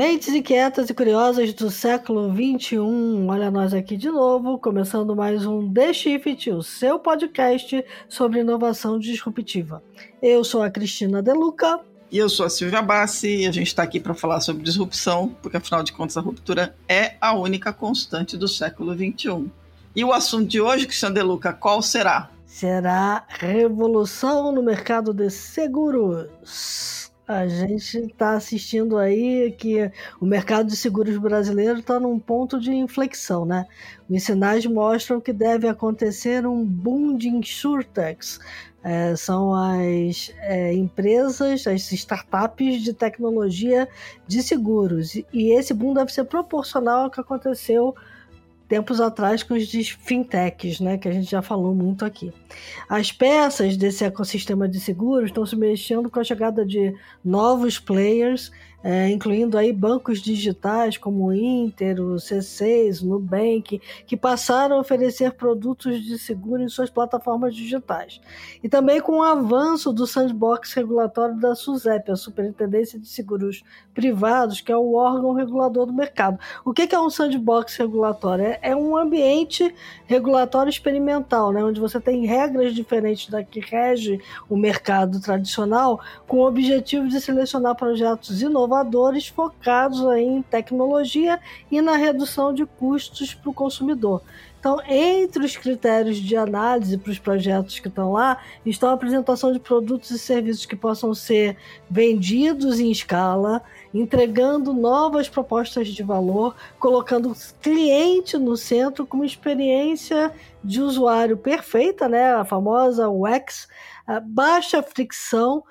Mentes inquietas e curiosas do século XXI, olha nós aqui de novo, começando mais um The Shift, o seu podcast sobre inovação disruptiva. Eu sou a Cristina Deluca. E eu sou a Silvia Bassi e a gente está aqui para falar sobre disrupção, porque afinal de contas a ruptura é a única constante do século XXI. E o assunto de hoje, Cristina Deluca, qual será? Será revolução no mercado de seguros. A gente está assistindo aí que o mercado de seguros brasileiro está num ponto de inflexão, né? Os sinais mostram que deve acontecer um boom de insurtechs. É, são as é, empresas, as startups de tecnologia de seguros. E esse boom deve ser proporcional ao que aconteceu tempos atrás com os fintechs, né, que a gente já falou muito aqui. As peças desse ecossistema de seguros estão se mexendo com a chegada de novos players é, incluindo aí bancos digitais como o Inter, o C6, o Nubank, que passaram a oferecer produtos de seguro em suas plataformas digitais. E também com o avanço do sandbox regulatório da SUSEP, a Superintendência de Seguros Privados, que é o órgão regulador do mercado. O que é um sandbox regulatório? É, é um ambiente regulatório experimental, né, onde você tem regras diferentes da que rege o mercado tradicional, com o objetivo de selecionar projetos inovadores inovadores focados aí em tecnologia e na redução de custos para o consumidor. Então, entre os critérios de análise para os projetos que estão lá, estão a apresentação de produtos e serviços que possam ser vendidos em escala, entregando novas propostas de valor, colocando o cliente no centro com uma experiência de usuário perfeita, né? a famosa UX, baixa fricção,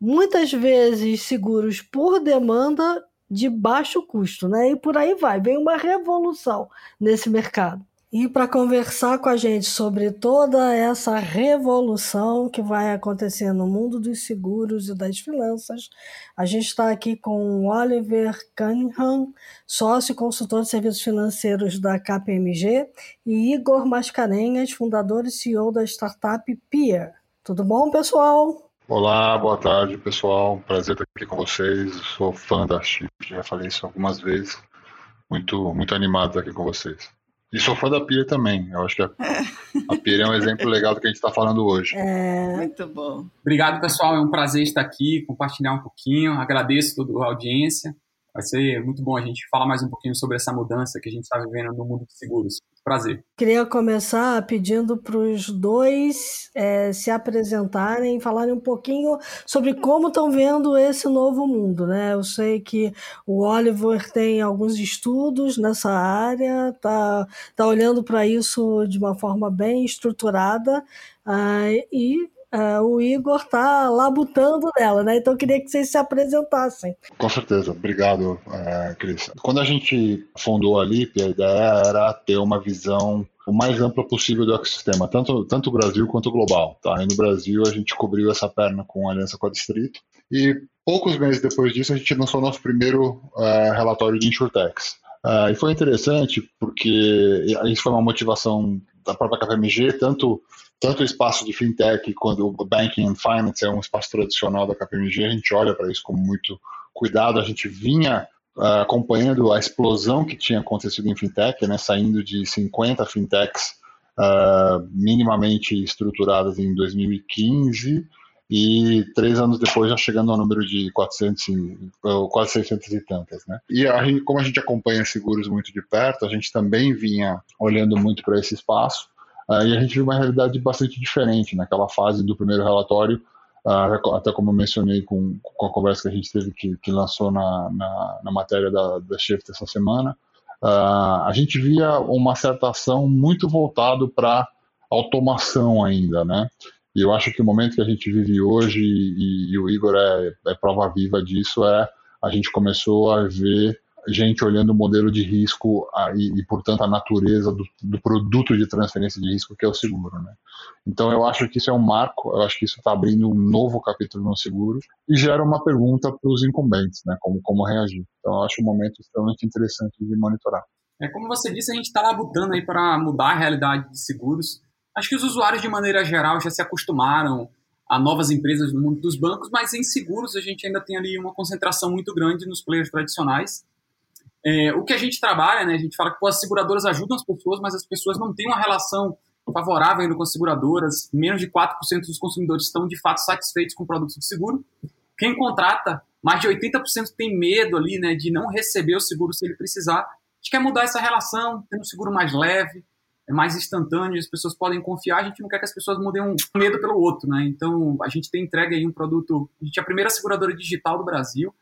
muitas vezes seguros por demanda de baixo custo, né? E por aí vai, vem uma revolução nesse mercado. E para conversar com a gente sobre toda essa revolução que vai acontecer no mundo dos seguros e das finanças, a gente está aqui com Oliver Cunningham, sócio consultor de serviços financeiros da KPMG, e Igor Mascarenhas, fundador e CEO da startup Peer. Tudo bom, pessoal? Olá, boa tarde, pessoal. Prazer estar aqui com vocês. Sou fã da Chip, já falei isso algumas vezes. Muito, muito animado estar aqui com vocês. E sou fã da Pia também. Eu acho que a, a Pia é um exemplo legal do que a gente está falando hoje. É, muito bom. Obrigado, pessoal. É um prazer estar aqui, compartilhar um pouquinho. Agradeço toda a audiência. Vai ser muito bom a gente falar mais um pouquinho sobre essa mudança que a gente está vivendo no mundo de seguros. Prazer. Queria começar pedindo para os dois é, se apresentarem falarem um pouquinho sobre como estão vendo esse novo mundo. Né? Eu sei que o Oliver tem alguns estudos nessa área, está tá olhando para isso de uma forma bem estruturada. Uh, e Uh, o Igor tá labutando nela, né? Então eu queria que vocês se apresentassem. Com certeza, obrigado, uh, Cris. Quando a gente fundou a LIP, a ideia era ter uma visão o mais ampla possível do ecossistema, tanto, tanto Brasil quanto global. Tá? E no Brasil a gente cobriu essa perna com a aliança com a Distrito e poucos meses depois disso a gente lançou nosso primeiro uh, relatório de InsurTechs. Uh, e foi interessante porque isso foi uma motivação da própria KPMG, tanto tanto o espaço de fintech quanto o banking and finance é um espaço tradicional da KPMG, a gente olha para isso com muito cuidado. A gente vinha uh, acompanhando a explosão que tinha acontecido em fintech, né, saindo de 50 fintechs uh, minimamente estruturadas em 2015 e três anos depois já chegando ao número de 400, quase 600 e tantas, né? E a gente, como a gente acompanha seguros muito de perto, a gente também vinha olhando muito para esse espaço Uh, e a gente viu uma realidade bastante diferente naquela fase do primeiro relatório, uh, até como eu mencionei com, com a conversa que a gente teve que, que lançou na, na, na, matéria da, da Shift essa semana, uh, a gente via uma certa ação muito voltado para automação ainda, né? E eu acho que o momento que a gente vive hoje, e, e o Igor é, é prova viva disso, é a gente começou a ver gente olhando o modelo de risco a, e, e, portanto, a natureza do, do, produto de transferência de risco que é o seguro. Né? Então, eu acho que isso é um marco, eu acho que isso está abrindo um novo capítulo no seguro e gera uma pergunta para os incumbentes, né? como, como reagir. Então, eu acho um momento extremamente interessante de monitorar. É como você disse, a gente está labutando aí para mudar a realidade de seguros. Acho que os usuários, de maneira geral, já se acostumaram a novas empresas no mundo dos bancos, mas em seguros a gente ainda tem ali uma concentração muito grande nos players tradicionais. É, o que a gente trabalha, né, a gente fala que pô, as seguradoras ajudam as pessoas, mas as pessoas não têm uma relação favorável ainda com as seguradoras. Menos de 4% dos consumidores estão de fato satisfeitos com o produto de seguro. Quem contrata, mais de 80% tem medo ali, né, de não receber o seguro se ele precisar. A gente quer mudar essa relação, ter um seguro mais leve, é mais instantâneo, as pessoas podem confiar, a gente não quer que as pessoas mudem um medo pelo outro, né? Então, a gente tem entregue aí um produto, a gente é a primeira seguradora digital do Brasil,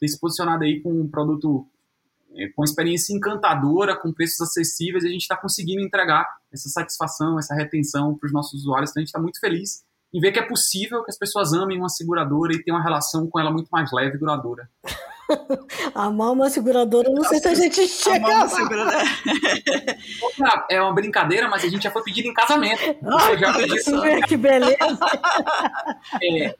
tem se posicionado aí com um produto é, com experiência encantadora, com preços acessíveis, e a gente está conseguindo entregar essa satisfação, essa retenção para os nossos usuários, então a gente está muito feliz em ver que é possível que as pessoas amem uma seguradora e tenham uma relação com ela muito mais leve e duradoura. Amar uma seguradora, não sei se a gente chega Amar uma seguradora. é uma brincadeira, mas a gente já foi pedido em casamento. Ah, já. Que beleza! É,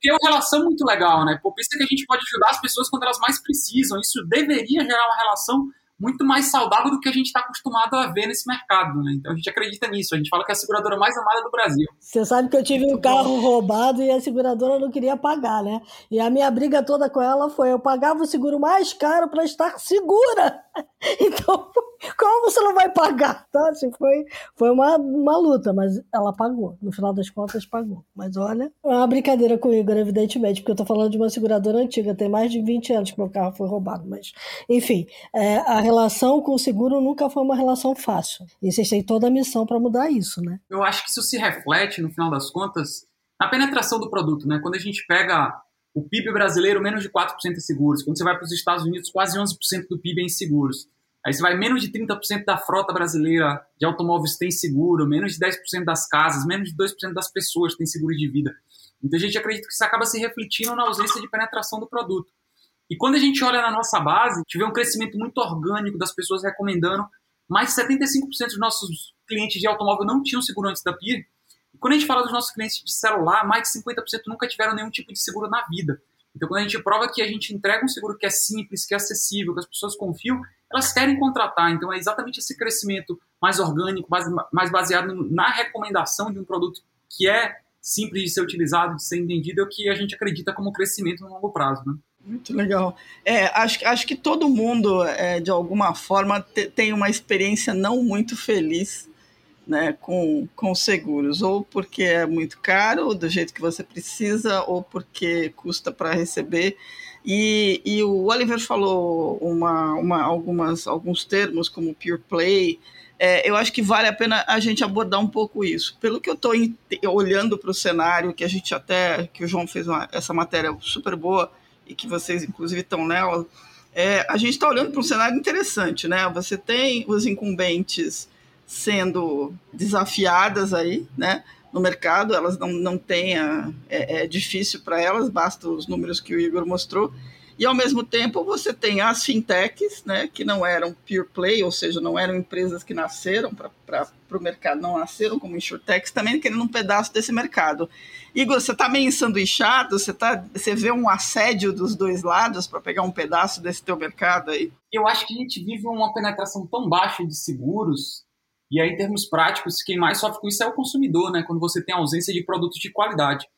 porque é uma relação muito legal, né? Pô, pensa que a gente pode ajudar as pessoas quando elas mais precisam. Isso deveria gerar uma relação muito mais saudável do que a gente está acostumado a ver nesse mercado, né? Então a gente acredita nisso. A gente fala que é a seguradora mais amada do Brasil. Você sabe que eu tive um carro roubado e a seguradora não queria pagar, né? E a minha briga toda com ela foi: eu pagava o seguro mais caro para estar segura. Então, como você não vai pagar? Tá? Assim, foi foi uma, uma luta, mas ela pagou. No final das contas, pagou. Mas olha, é uma brincadeira com o Igor, evidentemente, porque eu tô falando de uma seguradora antiga. Tem mais de 20 anos que meu carro foi roubado. Mas, enfim, é, a relação com o seguro nunca foi uma relação fácil. E vocês têm toda a missão para mudar isso, né? Eu acho que isso se reflete, no final das contas, na penetração do produto, né? Quando a gente pega o PIB brasileiro, menos de 4% é seguros. Quando você vai para os Estados Unidos, quase 11% do PIB é em seguros. Aí você vai menos de 30% da frota brasileira de automóveis tem seguro, menos de 10% das casas, menos de 2% das pessoas têm seguro de vida. Então a gente acredita que isso acaba se refletindo na ausência de penetração do produto. E quando a gente olha na nossa base, tiver um crescimento muito orgânico das pessoas recomendando, mais de 75% dos nossos clientes de automóvel não tinham seguro antes da PIR. Quando a gente fala dos nossos clientes de celular, mais de 50% nunca tiveram nenhum tipo de seguro na vida. Então, quando a gente prova que a gente entrega um seguro que é simples, que é acessível, que as pessoas confiam, elas querem contratar. Então, é exatamente esse crescimento mais orgânico, mais baseado na recomendação de um produto que é simples de ser utilizado, de ser entendido, é o que a gente acredita como crescimento no longo prazo. Né? Muito legal. É, acho, acho que todo mundo, é, de alguma forma, te, tem uma experiência não muito feliz né, com, com seguros, ou porque é muito caro, do jeito que você precisa, ou porque custa para receber. E, e o Oliver falou uma, uma, algumas, alguns termos, como pure play. É, eu acho que vale a pena a gente abordar um pouco isso. Pelo que eu estou olhando para o cenário, que a gente até, que o João fez uma, essa matéria super boa, e que vocês, inclusive, estão nela, é, a gente está olhando para um cenário interessante, né? Você tem os incumbentes sendo desafiadas aí, né? No mercado, elas não, não têm, a, é, é difícil para elas, basta os números que o Igor mostrou. E ao mesmo tempo você tem as fintechs, né, que não eram pure play, ou seja, não eram empresas que nasceram para o mercado, não nasceram como insurtechs, também querendo um pedaço desse mercado. Igor, você está meio ensanduichado? Você, tá, você vê um assédio dos dois lados para pegar um pedaço desse teu mercado aí? Eu acho que a gente vive uma penetração tão baixa de seguros e aí, em termos práticos, quem mais sofre com isso é o consumidor, né? Quando você tem ausência de produtos de qualidade.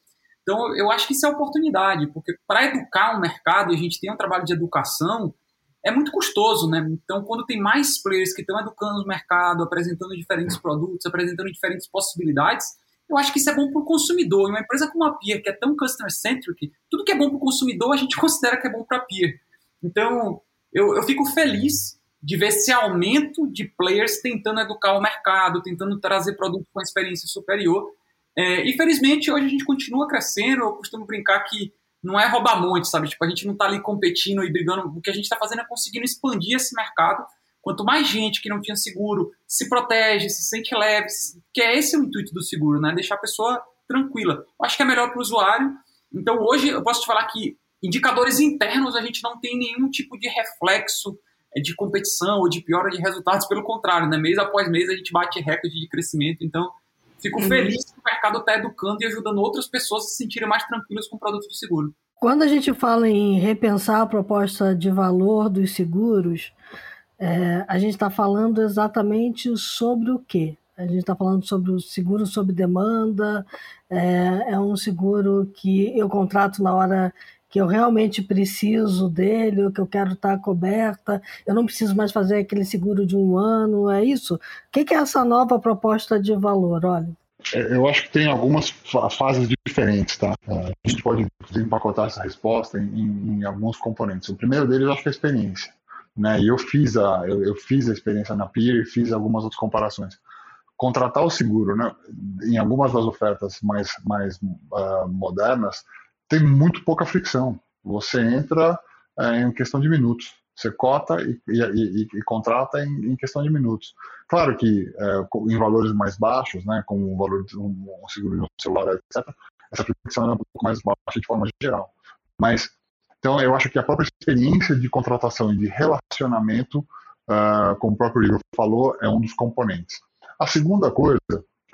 Então, eu acho que isso é oportunidade, porque para educar um mercado, e a gente tem um trabalho de educação, é muito custoso, né? Então, quando tem mais players que estão educando o mercado, apresentando diferentes produtos, apresentando diferentes possibilidades, eu acho que isso é bom para o consumidor. E uma empresa como a Peer, que é tão customer-centric, tudo que é bom para o consumidor, a gente considera que é bom para a Peer. Então, eu, eu fico feliz de ver esse aumento de players tentando educar o mercado, tentando trazer produtos com experiência superior. É, e hoje a gente continua crescendo. Eu costumo brincar que não é roubar monte, sabe? Tipo, a gente não está ali competindo e brigando. O que a gente está fazendo é conseguindo expandir esse mercado. Quanto mais gente que não tinha seguro se protege, se sente leve, que é esse o intuito do seguro, né? Deixar a pessoa tranquila. Eu acho que é melhor para o usuário. Então hoje eu posso te falar que indicadores internos a gente não tem nenhum tipo de reflexo de competição ou de piora de resultados, pelo contrário, né? mês após mês a gente bate recorde de crescimento, então fico uhum. feliz que o mercado está educando e ajudando outras pessoas a se sentirem mais tranquilas com o produto de seguro. Quando a gente fala em repensar a proposta de valor dos seguros, é, a gente está falando exatamente sobre o quê? A gente está falando sobre o seguro sob demanda, é, é um seguro que eu contrato na hora que eu realmente preciso dele, que eu quero estar coberta, eu não preciso mais fazer aquele seguro de um ano, é isso? O que é essa nova proposta de valor? Olha. É, eu acho que tem algumas fases diferentes, tá? É, a gente pode empacotar essa resposta em, em, em, alguns componentes. O primeiro deles, eu acho que é a experiência. Né? E eu fiz a, eu, eu fiz a experiência na Peer e fiz algumas outras comparações contratar o seguro, né, em algumas das ofertas mais, mais uh, modernas, tem muito pouca fricção. Você entra uh, em questão de minutos. Você cota e, e, e, e contrata em, em, questão de minutos. Claro que uh, em valores mais baixos, né, como o valor de um, um seguro de um celular, etc., essa fricção é um pouco mais baixa de forma geral. Mas, então, eu acho que a própria experiência de contratação e de relacionamento, uh, como o próprio Igor falou, é um dos componentes. A segunda coisa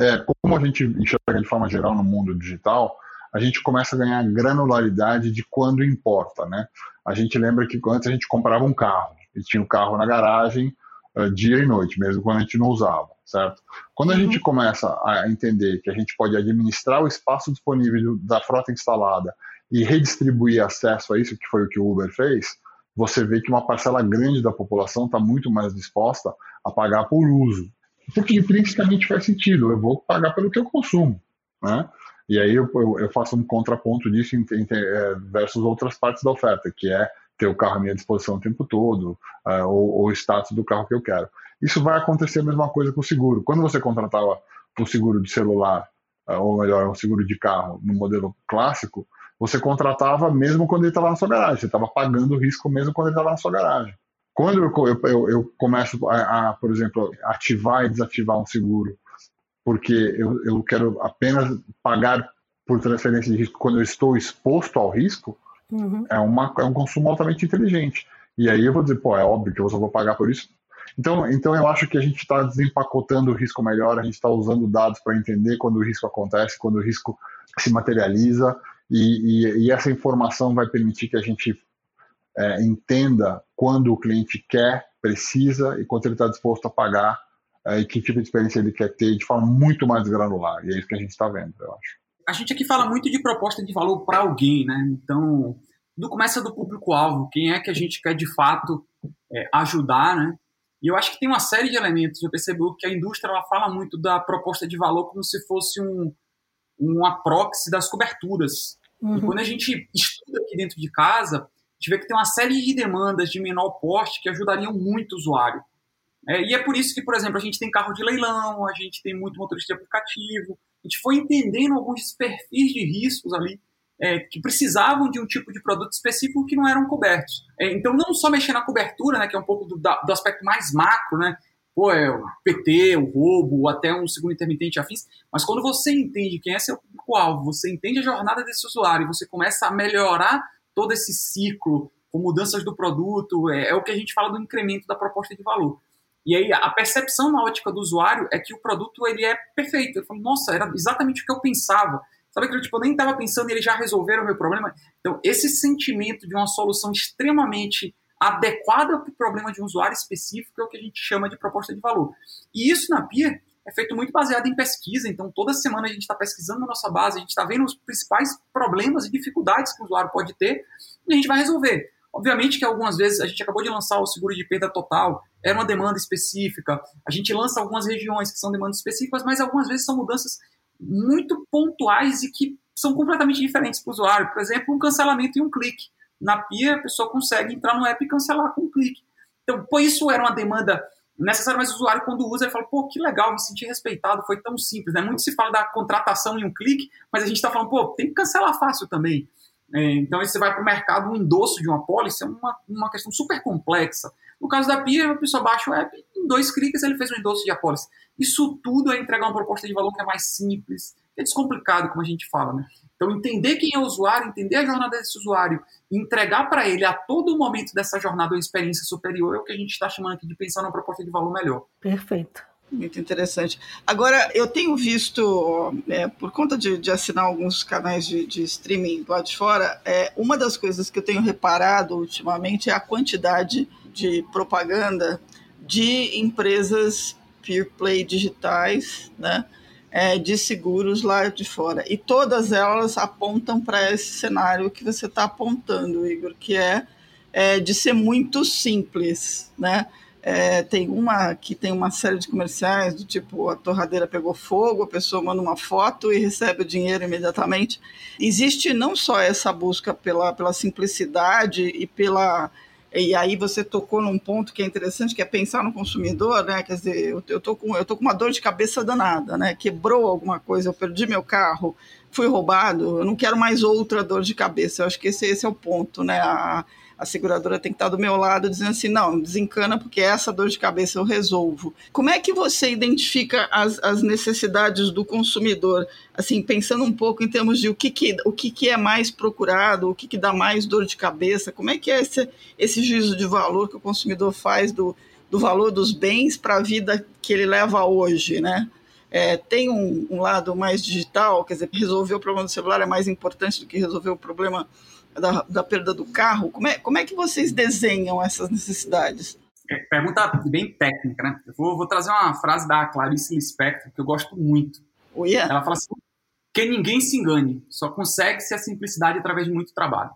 é, como a gente enxerga de forma geral no mundo digital, a gente começa a ganhar granularidade de quando importa, né? A gente lembra que antes a gente comprava um carro e tinha o um carro na garagem uh, dia e noite, mesmo quando a gente não usava, certo? Quando a uhum. gente começa a entender que a gente pode administrar o espaço disponível da frota instalada e redistribuir acesso a isso, que foi o que o Uber fez, você vê que uma parcela grande da população está muito mais disposta a pagar por uso, porque intrinsecamente faz sentido, eu vou pagar pelo que eu consumo, né? E aí eu, eu, faço um contraponto disso em, em, é, versus outras partes da oferta, que é ter o carro à minha disposição o tempo todo, uh, ou, o status do carro que eu quero. Isso vai acontecer a mesma coisa com o seguro. Quando você contratava um seguro de celular, uh, ou melhor, um seguro de carro no modelo clássico, você contratava mesmo quando ele estava na sua garagem. Você estava pagando o risco mesmo quando ele estava na sua garagem. Quando eu, eu, eu começo a, a, por exemplo, ativar e desativar um seguro, porque eu, eu quero apenas pagar por transferência de risco quando eu estou exposto ao risco, uhum. é, uma, é um consumo altamente inteligente. E aí eu vou dizer, pô, é óbvio que eu só vou pagar por isso. Então, então eu acho que a gente está desempacotando o risco melhor, a gente está usando dados para entender quando o risco acontece, quando o risco se materializa, e, e, e essa informação vai permitir que a gente é, entenda quando o cliente quer, precisa e quanto ele está disposto a pagar é, e que tipo de experiência ele quer ter de forma muito mais granular. E é isso que a gente está vendo, eu acho. A gente aqui fala muito de proposta de valor para alguém, né? Então, tudo começa do público-alvo. Quem é que a gente quer de fato é, ajudar, né? E eu acho que tem uma série de elementos. Eu percebo que a indústria ela fala muito da proposta de valor como se fosse um, um proxy das coberturas. Uhum. E quando a gente estuda aqui dentro de casa, gente vê que tem uma série de demandas de menor porte que ajudariam muito o usuário. É, e é por isso que, por exemplo, a gente tem carro de leilão, a gente tem muito motorista de aplicativo, a gente foi entendendo alguns perfis de riscos ali é, que precisavam de um tipo de produto específico que não eram cobertos. É, então, não só mexer na cobertura, né, que é um pouco do, do aspecto mais macro, né, pô, é o PT, o roubo, ou até um segundo intermitente afins, mas quando você entende quem é seu público-alvo, você entende a jornada desse usuário, você começa a melhorar todo esse ciclo com mudanças do produto, é, é, o que a gente fala do incremento da proposta de valor. E aí a percepção na ótica do usuário é que o produto ele é perfeito. Eu falo, nossa, era exatamente o que eu pensava. Sabe aquilo tipo, eu nem estava pensando e eles já resolveram o meu problema? Então, esse sentimento de uma solução extremamente adequada para o problema de um usuário específico é o que a gente chama de proposta de valor. E isso na Pia é feito muito baseado em pesquisa, então toda semana a gente está pesquisando na nossa base, a gente está vendo os principais problemas e dificuldades que o usuário pode ter e a gente vai resolver. Obviamente que algumas vezes a gente acabou de lançar o seguro de perda total, era uma demanda específica, a gente lança algumas regiões que são demandas específicas, mas algumas vezes são mudanças muito pontuais e que são completamente diferentes para o usuário. Por exemplo, um cancelamento em um clique. Na PIA, a pessoa consegue entrar no app e cancelar com um clique. Então, por isso era uma demanda necessário, mas o usuário, quando usa, ele fala, pô, que legal, me senti respeitado, foi tão simples. Né? Muito se fala da contratação em um clique, mas a gente está falando, pô, tem que cancelar fácil também. É, então, você vai para o mercado, um endosso de uma pólice é uma, uma questão super complexa. No caso da Pia, a pessoa baixa o app, em dois cliques ele fez um endosso de apólice. Isso tudo é entregar uma proposta de valor que é mais simples, é descomplicado, como a gente fala. Né? Então, entender quem é o usuário, entender a jornada desse usuário, entregar para ele a todo momento dessa jornada uma experiência superior é o que a gente está chamando aqui de pensar numa proposta de valor melhor. Perfeito. Muito interessante. Agora, eu tenho visto, é, por conta de, de, assinar alguns canais de, de, streaming lá de fora, é, uma das coisas que eu tenho reparado ultimamente é a quantidade de propaganda de empresas peer play digitais, né? É, de seguros lá de fora. E todas elas apontam para esse cenário que você está apontando, Igor, que é, é, de ser muito simples, né? É, tem uma que tem uma série de comerciais do tipo a torradeira pegou fogo, a pessoa manda uma foto e recebe o dinheiro imediatamente. Existe não só essa busca pela, pela simplicidade e pela e aí você tocou num ponto que é interessante, que é pensar no consumidor, né? Quer dizer, eu, eu, tô, com, eu tô com uma dor de cabeça danada, né? Quebrou alguma coisa, eu perdi meu carro, fui roubado, eu não quero mais outra dor de cabeça. Eu acho que esse, esse é o ponto, né? A, a seguradora tem que estar do meu lado dizendo assim, não, desencana porque essa dor de cabeça eu resolvo. Como é que você identifica as, as necessidades do consumidor? Assim, pensando um pouco em termos de o que, que, o que, que é mais procurado, o que, que dá mais dor de cabeça, como é que é esse, esse juízo de valor que o consumidor faz do, do valor dos bens para a vida que ele leva hoje, né? É, tem um, um, lado mais digital, quer dizer, resolver o problema do celular é mais importante do que resolver o problema da, da perda do carro. Como é, como é que vocês desenham essas necessidades? É, pergunta bem técnica, né? Eu vou, vou, trazer uma frase da Clarice Lispector que eu gosto muito. Oh, yeah. Ela fala assim: que ninguém se engane, só consegue-se a simplicidade através de muito trabalho.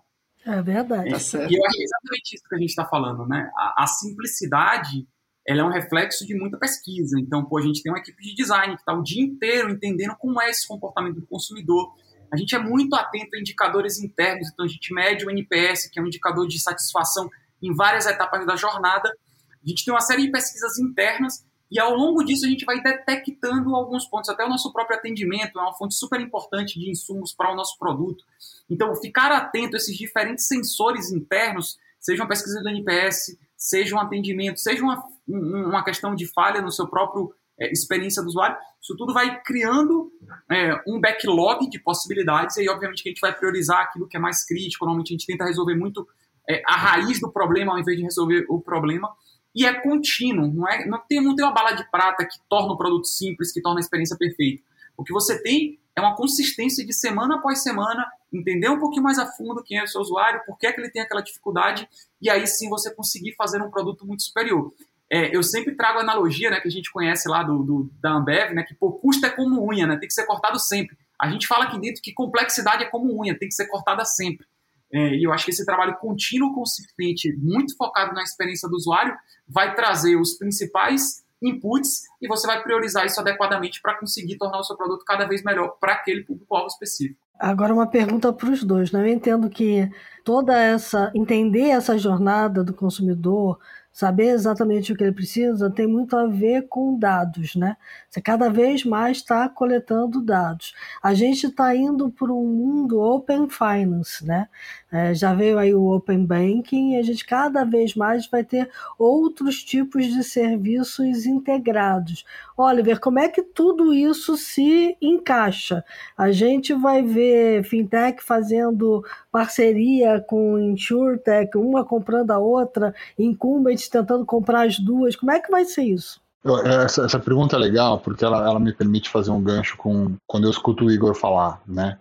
É verdade. É, tá e eu acho que é exatamente isso que a gente está falando, né? A, a, simplicidade ela é um reflexo de muita pesquisa. Então, pô, a gente tem uma equipe de design que está o dia inteiro entendendo como é esse comportamento do consumidor, a gente é muito atento a indicadores internos, então a gente mede o NPS, que é um indicador de satisfação em várias etapas da jornada. A gente tem uma série de pesquisas internas e ao longo disso a gente vai detectando alguns pontos, até o nosso próprio atendimento é uma fonte super importante de insumos para o nosso produto. Então, ficar atento a esses diferentes sensores internos, seja uma pesquisa do NPS, seja um atendimento, seja uma, uma questão de falha no seu próprio é, experiência do usuário, isso tudo vai criando é, um backlog de possibilidades, e aí, obviamente, que a gente vai priorizar aquilo que é mais crítico. Normalmente, a gente tenta resolver muito é, a raiz do problema ao invés de resolver o problema. E é contínuo, não, é, não, tem, não tem uma bala de prata que torna o produto simples, que torna a experiência perfeita. O que você tem é uma consistência de semana após semana, entender um pouquinho mais a fundo quem é o seu usuário, por que, é que ele tem aquela dificuldade, e aí sim você conseguir fazer um produto muito superior. É, eu sempre trago a analogia, né, que a gente conhece lá do, do, da Ambev, né, que pô, custo é como unha, né, tem que ser cortado sempre. A gente fala aqui dentro que complexidade é como unha, tem que ser cortada sempre. É, e eu acho que esse trabalho contínuo, consistente, muito focado na experiência do usuário, vai trazer os principais inputs e você vai priorizar isso adequadamente para conseguir tornar o seu produto cada vez melhor para aquele público-alvo específico. Agora uma pergunta para os dois, né? Eu entendo que toda essa entender essa jornada do consumidor, saber exatamente o que ele precisa tem muito a ver com dados, né? Você cada vez mais está coletando dados. A gente está indo para um mundo open finance, né? É, já veio aí o open banking e a gente cada vez mais vai ter outros tipos de serviços integrados. Oliver, como é que tudo isso se encaixa? A gente vai ver fintech fazendo parceria com insurtech, uma comprando a outra, incumbents tentando comprar as duas. Como é que vai ser isso? Essa, essa pergunta é legal porque ela, ela me permite fazer um gancho com quando eu escuto o Igor falar, né?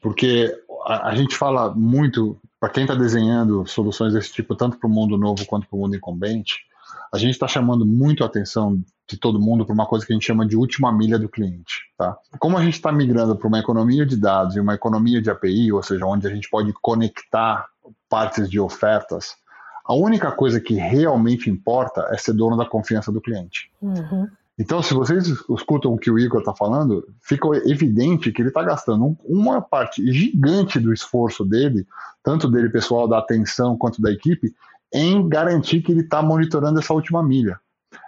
Porque a, a gente fala muito, para quem está desenhando soluções desse tipo, tanto para o mundo novo quanto para o mundo incumbente, a gente está chamando muito a atenção de todo mundo para uma coisa que a gente chama de última milha do cliente. Tá? Como a gente está migrando para uma economia de dados e uma economia de API, ou seja, onde a gente pode conectar partes de ofertas, a única coisa que realmente importa é ser dono da confiança do cliente. Uhum. Então, se vocês escutam o que o Igor está falando, fica evidente que ele está gastando uma parte gigante do esforço dele, tanto dele pessoal, da atenção, quanto da equipe, em garantir que ele está monitorando essa última milha.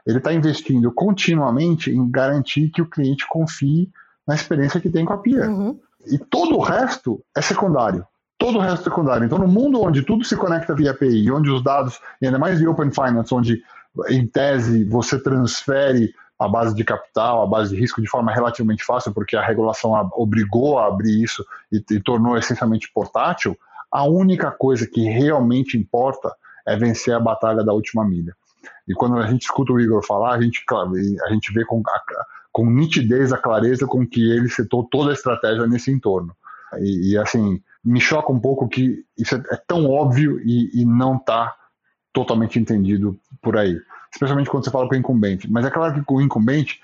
Ele está investindo continuamente em garantir que o cliente confie na experiência que tem com a Pia. Uhum. E todo o resto é secundário. Todo o resto é secundário. Então, no mundo onde tudo se conecta via API, onde os dados, e ainda mais de Open Finance, onde, em tese, você transfere a base de capital, a base de risco de forma relativamente fácil, porque a regulação obrigou a abrir isso e, e tornou essencialmente portátil, a única coisa que realmente importa é vencer a batalha da última milha. E quando a gente escuta o Igor falar, a gente, a gente vê com, a, com nitidez a clareza com que ele setou toda a estratégia nesse entorno. E, e assim, me choca um pouco que isso é, é tão óbvio e, e não está totalmente entendido por aí. especialmente quando você fala com o incumbente. Mas é claro que com o incumbente,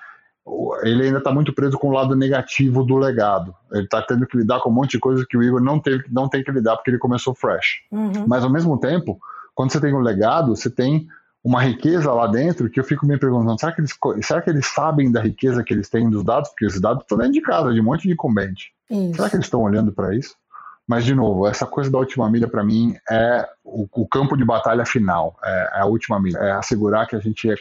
ele ainda está muito preso com o lado negativo do legado. Ele está tendo que lidar com um monte de coisa que o Igor não, teve, não tem que lidar porque ele começou fresh. Uhum. Mas ao mesmo tempo, quando você tem um legado, você tem uma riqueza lá dentro que eu fico me perguntando: será que eles, será que eles sabem da riqueza que eles têm dos dados? Porque esses dados estão dentro de casa, de um monte de incumbente. Isso. Será que eles estão olhando para isso? Mas, de novo, essa coisa da última milha, para mim, é o, o, campo de batalha final. É, é, a última milha. É assegurar que a gente é,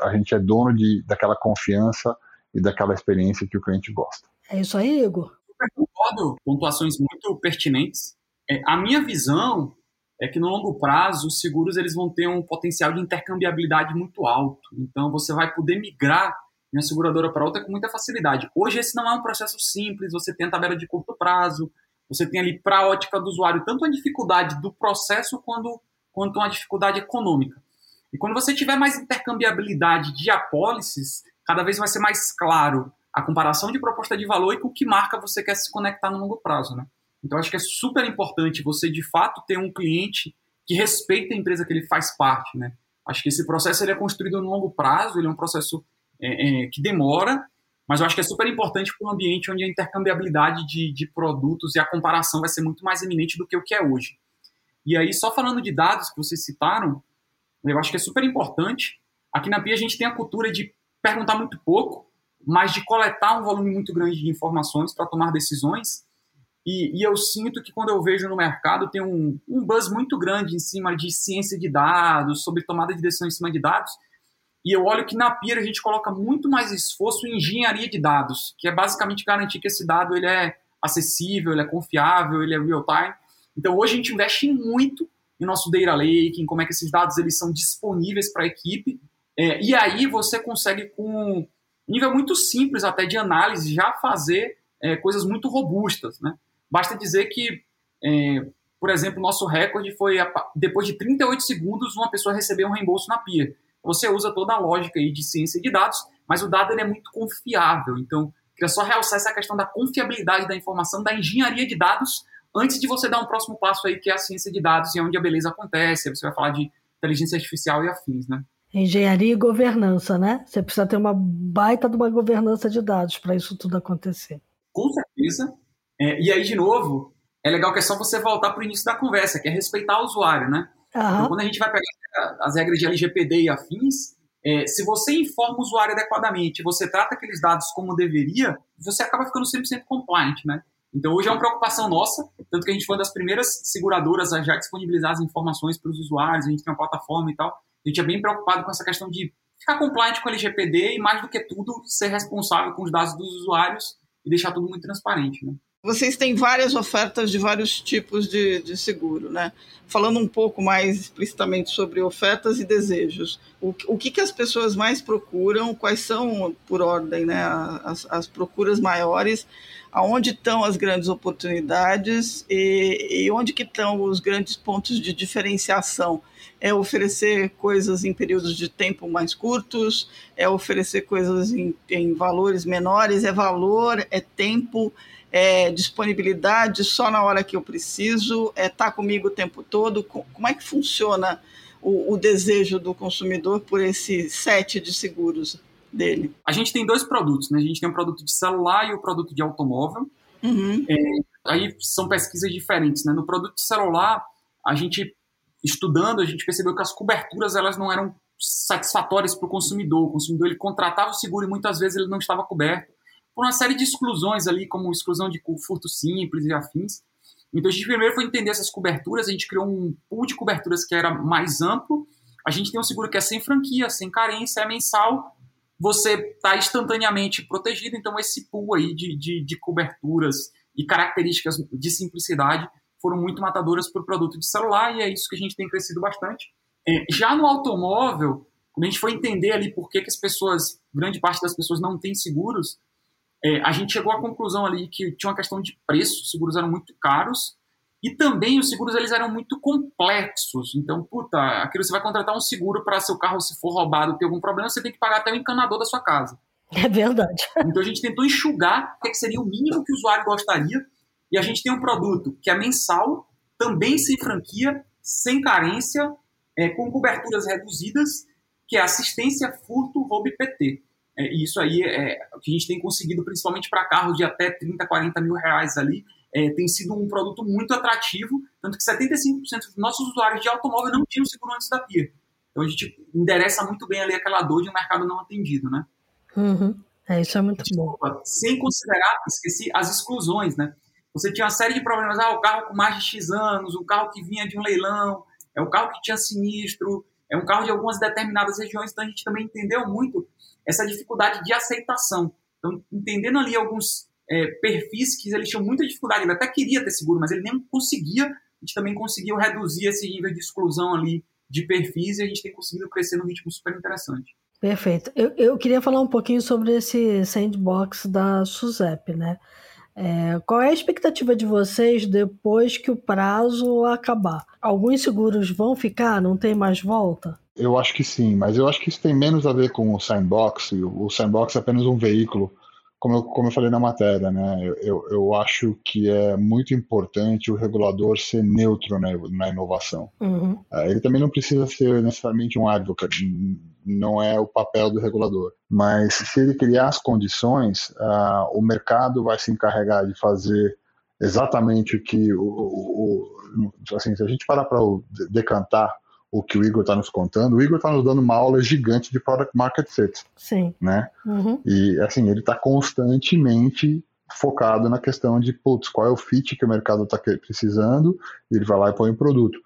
a gente é dono de, daquela confiança e daquela experiência que o cliente gosta. É isso aí, Igor. Eu concordo. Pontuações muito pertinentes. É, a minha visão é que no longo prazo os seguros eles vão ter um potencial de intercambiabilidade muito alto. Então você vai poder migrar de uma seguradora para outra com muita facilidade. Hoje esse não é um processo simples, você tem a tabela de curto prazo, você tem ali para a ótica do usuário tanto a dificuldade do processo quanto, quanto uma dificuldade econômica. E quando você tiver mais intercambiabilidade de apólices, cada vez vai ser mais claro a comparação de proposta de valor e com que marca você quer se conectar no longo prazo, né? Então acho que é super importante você de fato ter um cliente que respeite a empresa que ele faz parte, né? Acho que esse processo ele é construído no longo prazo, ele é um processo é, é, que demora, mas eu acho que é super importante para um ambiente onde a intercambiabilidade de, de produtos e a comparação vai ser muito mais eminente do que o que é hoje. E aí, só falando de dados que vocês citaram, eu acho que é super importante. Aqui na Pia a gente tem a cultura de perguntar muito pouco, mas de coletar um volume muito grande de informações para tomar decisões. E, e, eu sinto que quando eu vejo no mercado tem um, um buzz muito grande em cima de ciência de dados, sobre tomada de decisão em cima de dados, e eu olho que na PIR a gente coloca muito mais esforço em engenharia de dados, que é basicamente garantir que esse dado ele é acessível, ele é confiável, ele é real time. Então hoje a gente investe muito em nosso data lake, em como é que esses dados eles são disponíveis para a equipe. É, e aí você consegue com nível muito simples até de análise já fazer é, coisas muito robustas, né? Basta dizer que, é, por exemplo, o nosso recorde foi depois de 38 segundos uma pessoa receber um reembolso na PIA você usa toda a lógica aí de ciência de dados, mas o dado ele é muito confiável. Então, queria só realçar essa questão da confiabilidade da informação, da engenharia de dados, antes de você dar um próximo passo aí, que é a ciência de dados e é onde a beleza acontece. Você vai falar de inteligência artificial e afins, né? Engenharia e governança, né? Você precisa ter uma baita de uma governança de dados para isso tudo acontecer. Com certeza. É, e aí, de novo, é legal que é só você voltar para o início da conversa, que é respeitar o usuário, né? Uhum. Então, quando a gente vai pegar as regras de LGPD e afins, é, se você informa o usuário adequadamente, você trata aqueles dados como deveria, você acaba ficando 100% compliant, né? Então, hoje é uma preocupação nossa, tanto que a gente foi uma das primeiras seguradoras a já disponibilizar as informações para os usuários, a gente tem uma plataforma e tal. A gente é bem preocupado com essa questão de ficar compliant com a LGPD e, mais do que tudo, ser responsável com os dados dos usuários e deixar tudo muito transparente, né? Vocês têm várias ofertas de vários tipos de, de, seguro, né? Falando um pouco mais explicitamente sobre ofertas e desejos, o, o que, que as pessoas mais procuram, quais são, por ordem, né, as, as procuras maiores, aonde estão as grandes oportunidades? E, e onde que estão os grandes pontos de diferenciação? É oferecer coisas em períodos de tempo mais curtos, é oferecer coisas em, em valores menores, é valor, é tempo, é, disponibilidade só na hora que eu preciso, é tá comigo o tempo todo? Como é que funciona o, o, desejo do consumidor por esse set de seguros dele? A gente tem dois produtos, né? A gente tem um produto de celular e o um produto de automóvel. Uhum. É, aí são pesquisas diferentes, né? No produto de celular, a gente estudando, a gente percebeu que as coberturas elas não eram satisfatórias para o consumidor. O consumidor ele contratava o seguro e muitas vezes ele não estava coberto por uma série de exclusões ali, como exclusão de furto simples e afins. Então a gente primeiro foi entender essas coberturas, a gente criou um pool de coberturas que era mais amplo. A gente tem um seguro que é sem franquia, sem carência, é mensal, você está instantaneamente protegido. Então esse pool aí de, de, de coberturas e características de simplicidade foram muito matadoras para o produto de celular e é isso que a gente tem crescido bastante. É, já no automóvel, quando a gente foi entender ali por que, que as pessoas, grande parte das pessoas não tem seguros, é, a gente chegou à conclusão ali que tinha uma questão de preço, os seguros eram muito caros, e também os seguros eles eram muito complexos. Então, puta, aquilo você vai contratar um seguro para seu carro se for roubado, ter algum problema, você tem que pagar até o encanador da sua casa. É verdade. Então a gente tentou enxugar o que seria o mínimo que o usuário gostaria, e a gente tem um produto que é mensal, também sem franquia, sem carência, é, com coberturas reduzidas, que é assistência furto roubo PT. É, e isso aí é o que a gente tem conseguido, principalmente para carros de até 30, 40 mil reais ali, é, tem sido um produto muito atrativo, tanto que 75% dos nossos usuários de automóvel não tinham seguro antes da PIA. Então a gente endereça muito bem ali aquela dor de um mercado não atendido, né? Uhum. É, isso é muito Desculpa, bom. Sem considerar, esqueci, as exclusões, né? Você tinha uma série de problemas, ah, o carro com mais de X anos, o carro que vinha de um leilão, é o carro que tinha sinistro, é um carro de algumas determinadas regiões, então a gente também entendeu muito essa dificuldade de aceitação. Então, entendendo ali alguns é, perfis que eles tinham muita dificuldade, ele até queria ter seguro, mas ele nem conseguia, a gente também conseguiu reduzir esse nível de exclusão ali de perfis e a gente tem conseguido crescer num ritmo super interessante. Perfeito. Eu, eu queria falar um pouquinho sobre esse sandbox da SUSEP, né? É, qual é a expectativa de vocês depois que o prazo acabar? Alguns seguros vão ficar? Não tem mais volta? Eu acho que sim, mas eu acho que isso tem menos a ver com o sandbox. O sandbox é apenas um veículo como eu, como eu falei na matéria, né, eu, eu acho que é muito importante o regulador ser neutro na, na inovação. Uhum. É, ele também não precisa ser necessariamente um advocate, não é o papel do regulador. Mas se ele criar as condições, uh, o mercado vai se encarregar de fazer exatamente o que o, o, o assim, se a gente parar para decantar o que o Igor está nos contando, o Igor está nos dando uma aula gigante de product market fit. Sim. Né? Uhum. E assim, ele está constantemente focado na questão de, putz, qual é o fit que o mercado está precisando, e ele vai lá e põe o produto.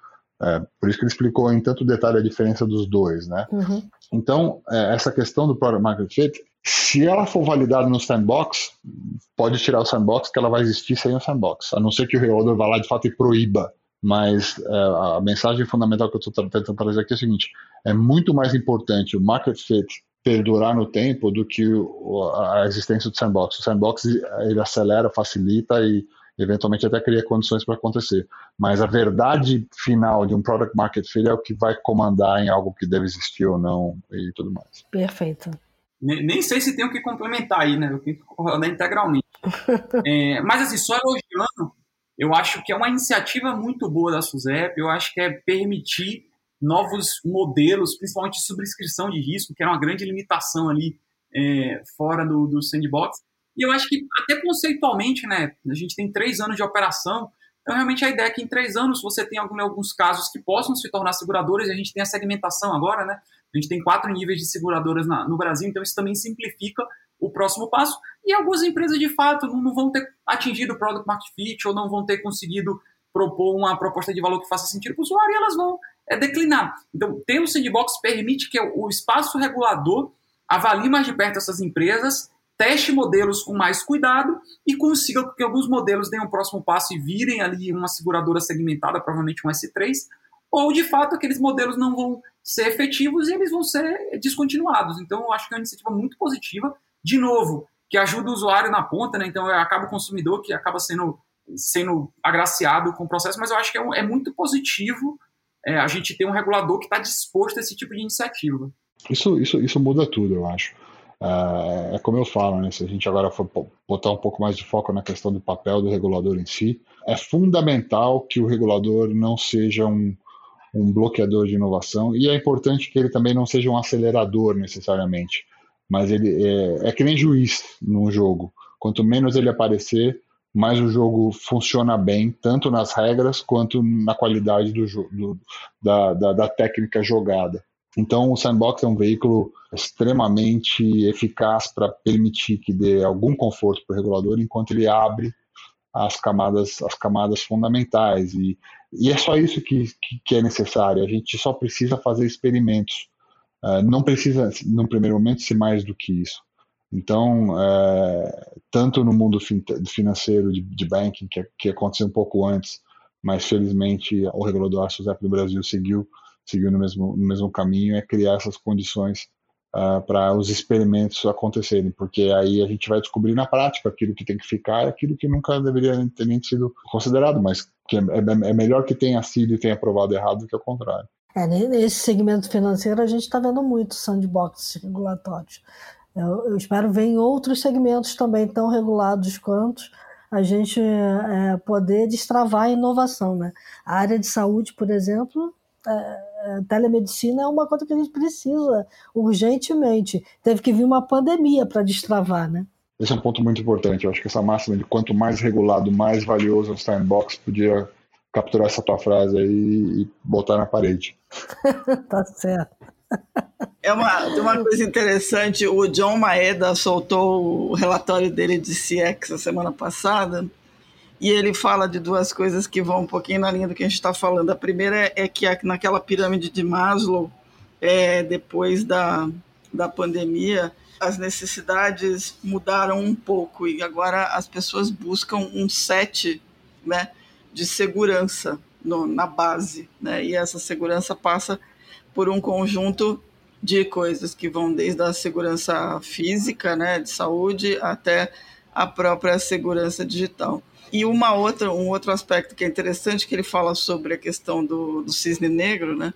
É, por isso que ele explicou em tanto detalhe a diferença dos dois, né? Uhum. Então, é, essa questão do product market fit, se ela for validada no sandbox, pode tirar o sandbox, que ela vai existir sem o sandbox, a não ser que o regulador vá lá de fato e proíba mas é, a mensagem fundamental que eu estou tentando trazer aqui é o seguinte: é muito mais importante o market fit perdurar no tempo do que o, a existência do sandbox. O sandbox ele acelera, facilita e eventualmente até cria condições para acontecer. Mas a verdade final de um product market fit é o que vai comandar em algo que deve existir ou não e tudo mais. Perfeito. Nem, nem sei se tem o que complementar aí, né? Eu tenho que concordar integralmente. é, mas assim, só elogiando eu acho que é uma iniciativa muito boa da SUSEP, eu acho que é permitir novos modelos, principalmente de subscrição de risco, que era uma grande limitação ali é, fora do, do sandbox. E eu acho que até conceitualmente, né, a gente tem três anos de operação, então realmente a ideia é que em três anos você tem alguns casos que possam se tornar seguradoras, e a gente tem a segmentação agora, né, a gente tem quatro níveis de seguradoras na, no Brasil, então isso também simplifica o próximo passo. E algumas empresas, de fato, não, vão ter atingido o Product Market Fit ou não vão ter conseguido propor uma proposta de valor que faça sentido para o usuário e elas vão é, declinar. Então, ter o sandbox permite que o espaço regulador avalie mais de perto essas empresas, teste modelos com mais cuidado e consiga que alguns modelos deem um próximo passo e virem ali uma seguradora segmentada, provavelmente um S3, ou de fato aqueles modelos não vão ser efetivos e eles vão ser descontinuados. Então, eu acho que é uma iniciativa muito positiva de novo, que ajuda o usuário na ponta, né? Então acaba o consumidor que acaba sendo, sendo agraciado com o processo, mas eu acho que é, é muito positivo é, a gente ter um regulador que está disposto a esse tipo de iniciativa. Isso, isso, isso muda tudo, eu acho. É, é como eu falo, né? Se a gente agora for botar um pouco mais de foco na questão do papel do regulador em si, é fundamental que o regulador não seja um, um bloqueador de inovação e é importante que ele também não seja um acelerador necessariamente mas ele é, é que nem juiz num jogo. Quanto menos ele aparecer, mais o jogo funciona bem, tanto nas regras quanto na qualidade do, do da, da, da, técnica jogada. Então, o sandbox é um veículo extremamente eficaz para permitir que dê algum conforto para o regulador enquanto ele abre as camadas, as camadas fundamentais. E, e é só isso que, que, que é necessário. A gente só precisa fazer experimentos ah, não precisa, no primeiro momento, ser mais do que isso. Então, uh, tanto no mundo financeiro de, de banking, que, que aconteceu um pouco antes, mas felizmente o regulador SUSEP do Brasil seguiu, seguiu no mesmo, no mesmo caminho, é criar essas condições uh, para os experimentos acontecerem, porque aí a gente vai descobrir na prática aquilo que tem que ficar aquilo que nunca deveria ter nem sido considerado, mas é, é, é melhor que tenha sido e tenha provado errado do que o contrário. É, nesse segmento financeiro a gente está vendo muito sandbox regulatórios. Eu, eu, espero ver em outros segmentos também tão regulados quanto a gente é, poder destravar a inovação. Né? A área de saúde, por exemplo, é, telemedicina é uma coisa que a gente precisa urgentemente. Teve que vir uma pandemia para destravar, né? Esse é um ponto muito importante. Eu acho que essa máxima de quanto mais regulado, mais valioso o sandbox podia capturar essa tua frase aí e botar na parede. tá certo. É uma, uma coisa interessante, o John Maeda soltou o relatório dele de CX a semana passada, e ele fala de duas coisas que vão um pouquinho na linha do que a gente está falando. A primeira é, que naquela pirâmide de Maslow, é, depois da, da pandemia, as necessidades mudaram um pouco e agora as pessoas buscam um set né, de segurança no, na base. Né, e essa segurança passa por um conjunto de coisas que vão desde a segurança física, né, de saúde, até a própria segurança digital. E uma outra, um outro aspecto que é interessante, que ele fala sobre a questão do, do cisne negro, né?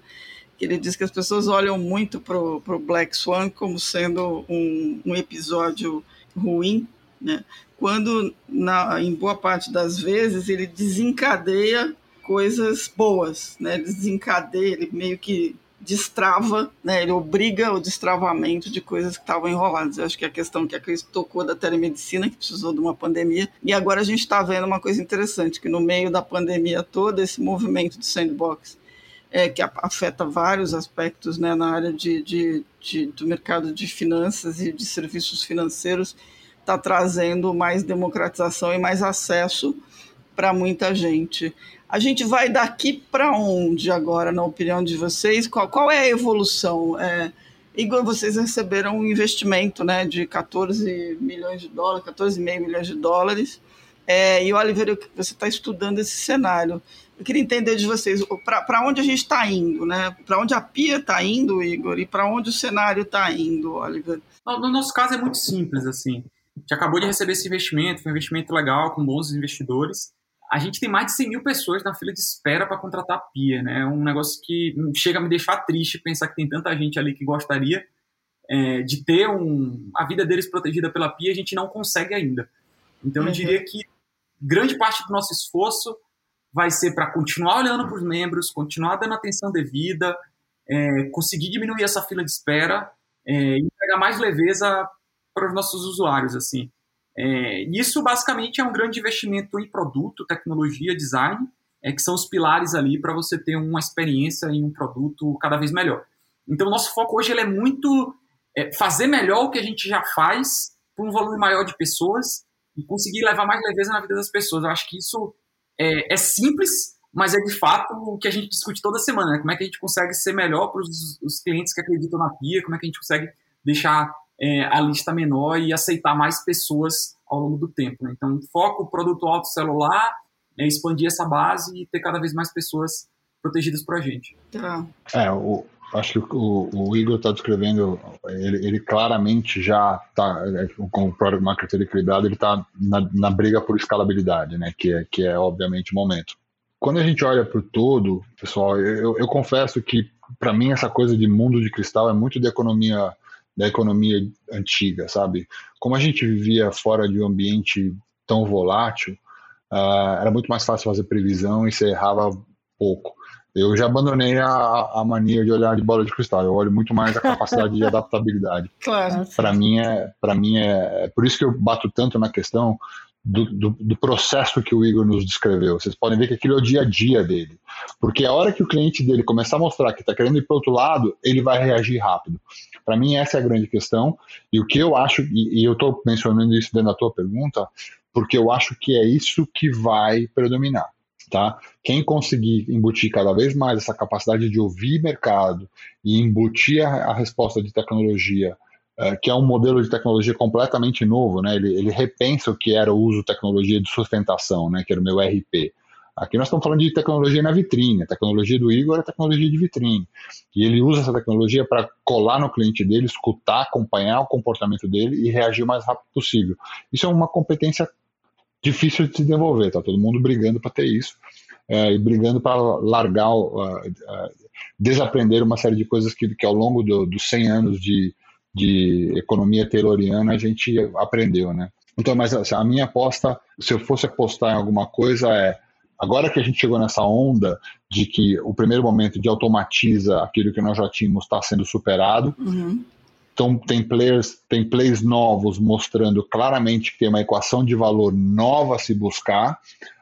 Ele diz que as pessoas olham muito para o Black Swan como sendo um, um episódio ruim, né? quando, na, em boa parte das vezes, ele desencadeia coisas boas, né? Ele desencadeia, ele meio que destrava, né, ele obriga o destravamento de coisas que estavam enroladas. Eu acho que é a questão que a Cris tocou da telemedicina, que precisou de uma pandemia, e agora a gente está vendo uma coisa interessante, que no meio da pandemia toda, esse movimento de sandbox, é, que afeta vários aspectos né, na área de, de, de, do mercado de finanças e de serviços financeiros, está trazendo mais democratização e mais acesso para muita gente. A gente vai daqui para onde agora, na opinião de vocês? Qual, qual é a evolução? É, Igor, vocês receberam um investimento né, de 14 milhões de dólares, 14,5 milhões de dólares. É, e Oliveira, você está estudando esse cenário. Eu queria entender de vocês para onde a gente está indo, né? Para onde a Pia está indo, Igor, e para onde o cenário está indo, Oliver. No nosso caso é muito simples, assim. A gente acabou de receber esse investimento, foi um investimento legal, com bons investidores a gente tem mais de 100 mil pessoas na fila de espera para contratar a Pia, né? É um negócio que chega a me deixar triste pensar que tem tanta gente ali que gostaria é, de ter um, a vida deles protegida pela Pia a gente não consegue ainda. Então, uhum. eu diria que grande parte do nosso esforço vai ser para continuar olhando para os membros, continuar dando atenção devida, é, conseguir diminuir essa fila de espera é, e entregar mais leveza para os nossos usuários, assim. É, isso basicamente é um grande investimento em produto, tecnologia, design, é, que são os pilares ali para você ter uma experiência em um produto cada vez melhor. Então, o nosso foco hoje ele é muito é, fazer melhor o que a gente já faz para um volume maior de pessoas e conseguir levar mais leveza na vida das pessoas. Eu acho que isso é, é simples, mas é de fato o que a gente discute toda semana. Né? Como é que a gente consegue ser melhor para os clientes que acreditam na PIA, como é que a gente consegue deixar é, a lista menor e aceitar mais pessoas ao longo do tempo. Né? Então, foco produto alto celular, é expandir essa base e ter cada vez mais pessoas protegidas para a gente. Tá. É, o, acho que o, o Igor está descrevendo, ele, ele, claramente já está, é, com o Product Marketer equilibrado, ele está na, na, briga por escalabilidade, né? que, é, que é obviamente o momento. Quando a gente olha para o todo, pessoal, eu, eu confesso que para mim essa coisa de mundo de cristal é muito de economia da economia antiga, sabe? Como a gente vivia fora de um ambiente tão volátil, uh, era muito mais fácil fazer previsão e você errava pouco. Eu já abandonei a, a mania de olhar de bola de cristal. Eu olho muito mais a capacidade de adaptabilidade. Claro. Para mim é, para mim é, é por isso que eu bato tanto na questão do, do, do, processo que o Igor nos descreveu. Vocês podem ver que aquilo é o dia a dia dele. Porque a hora que o cliente dele começar a mostrar que está querendo ir para outro lado, ele vai reagir rápido. Para mim, essa é a grande questão. E o que eu acho, e, e eu estou mencionando isso dentro da tua pergunta, porque eu acho que é isso que vai predominar. Tá? Quem conseguir embutir cada vez mais essa capacidade de ouvir mercado e embutir a, a resposta de tecnologia que é um modelo de tecnologia completamente novo, né? Ele, ele, repensa o que era o uso de tecnologia de sustentação, né? Que era o meu RP. Aqui nós estamos falando de tecnologia na vitrine. A tecnologia do Igor é tecnologia de vitrine. E ele usa essa tecnologia para colar no cliente dele, escutar, acompanhar o comportamento dele e reagir o mais rápido possível. Isso é uma competência difícil de se desenvolver. Tá todo mundo brigando para ter isso é, e brigando para largar, uh, uh, desaprender uma série de coisas que, que ao longo do, dos 100 anos de de economia tayloriana a gente aprendeu, né? Então, mas assim, a minha aposta, se eu fosse apostar em alguma coisa, é Agora que a gente chegou nessa onda de que o primeiro momento de automatiza aquilo que nós já tínhamos está sendo superado, uhum. então tem players, tem plays novos mostrando claramente que tem uma equação de valor nova a se buscar.